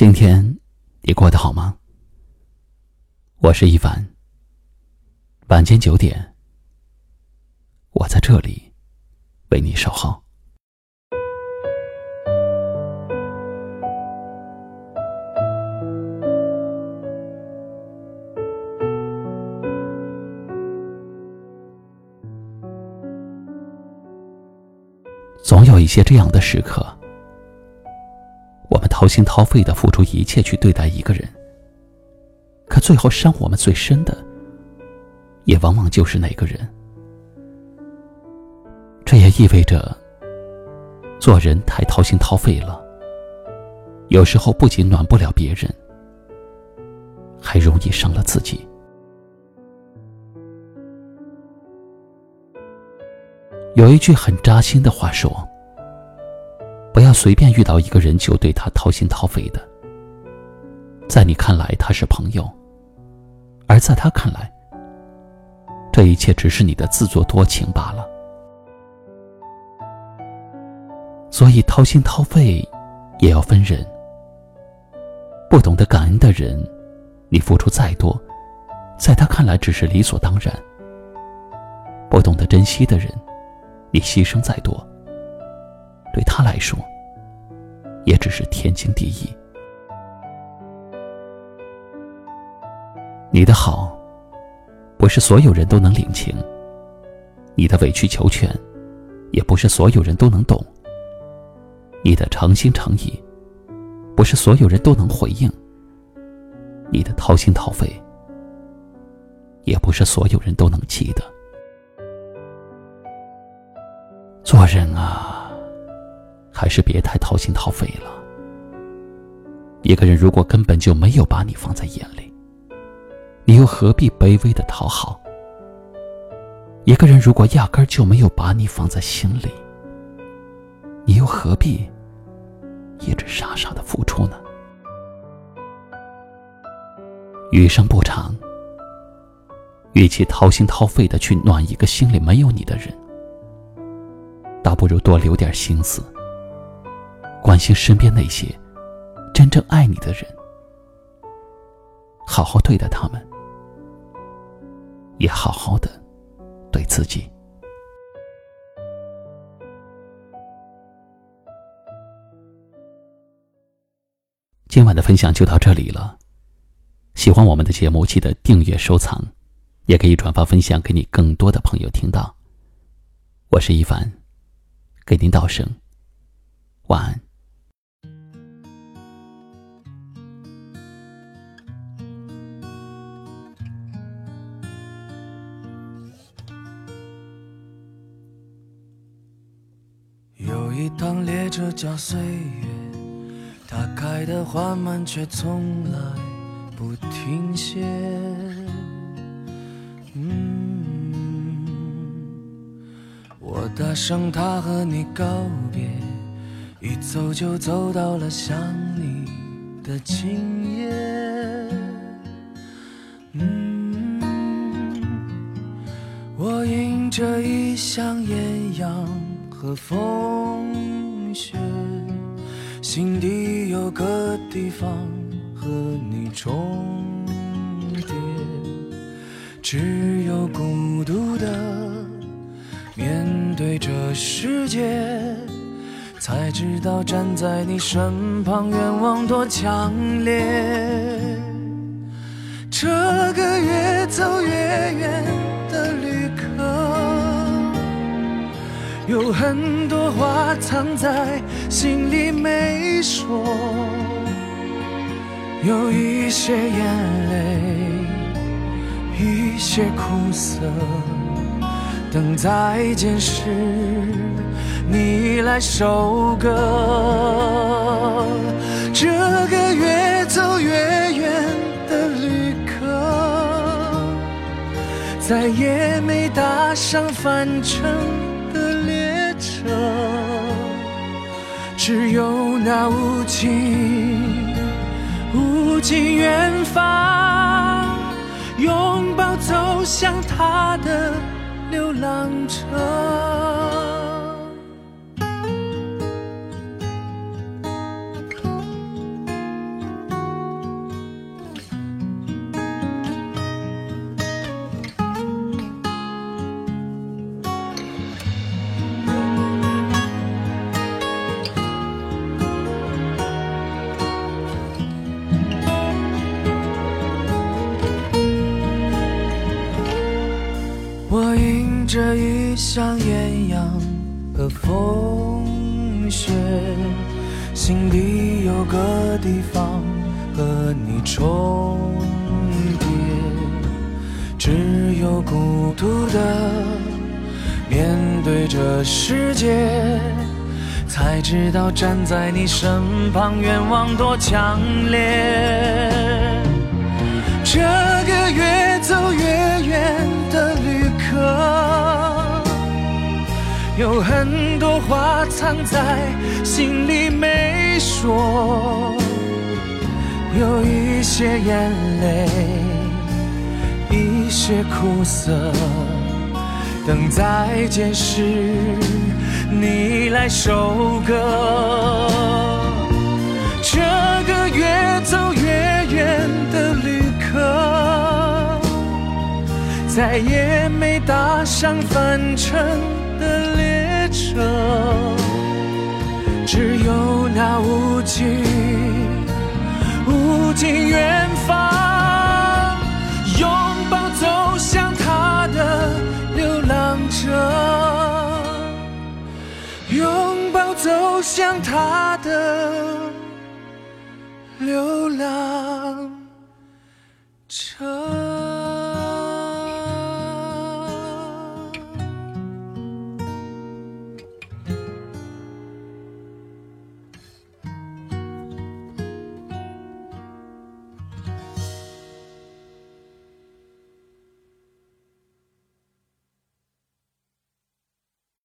今天你过得好吗？我是一凡。晚间九点，我在这里为你守候。总有一些这样的时刻。我们掏心掏肺的付出一切去对待一个人，可最后伤我们最深的，也往往就是那个人。这也意味着，做人太掏心掏肺了，有时候不仅暖不了别人，还容易伤了自己。有一句很扎心的话说。不要随便遇到一个人就对他掏心掏肺的，在你看来他是朋友，而在他看来，这一切只是你的自作多情罢了。所以掏心掏肺也要分人，不懂得感恩的人，你付出再多，在他看来只是理所当然；不懂得珍惜的人，你牺牲再多。对他来说，也只是天经地义。你的好，不是所有人都能领情；你的委曲求全，也不是所有人都能懂；你的诚心诚意，不是所有人都能回应；你的掏心掏肺，也不是所有人都能记得。做人啊！还是别太掏心掏肺了。一个人如果根本就没有把你放在眼里，你又何必卑微的讨好？一个人如果压根就没有把你放在心里，你又何必一直傻傻的付出呢？余生不长，与其掏心掏肺的去暖一个心里没有你的人，倒不如多留点心思。关心身边那些真正爱你的人，好好对待他们，也好好的对自己。今晚的分享就到这里了。喜欢我们的节目，记得订阅收藏，也可以转发分享给你更多的朋友听到。我是一凡，给您道声晚安。一趟列车叫岁月，它开得缓慢，却从来不停歇。我搭上它和你告别，一走就走到了想你的今夜。嗯，我迎着一厢艳阳和风。雪，心底有个地方和你重叠，只有孤独的面对这世界，才知道站在你身旁愿望多强烈。这个越走越远有很多话藏在心里没说，有一些眼泪，一些苦涩，等再见时你来收割。这个越走越远的旅客，再也没搭上返程。只有那无尽、无尽远方，拥抱走向他的流浪者。我迎着异乡艳阳和风雪，心底有个地方和你重叠，只有孤独的面对这世界，才知道站在你身旁愿望多强烈。这有很多话藏在心里没说，有一些眼泪，一些苦涩，等再见时，你来收割。这个越走越远的旅客，再也没搭上返程的列车只有那无尽无尽远方拥抱走向他的流浪者拥抱走向他的流浪者。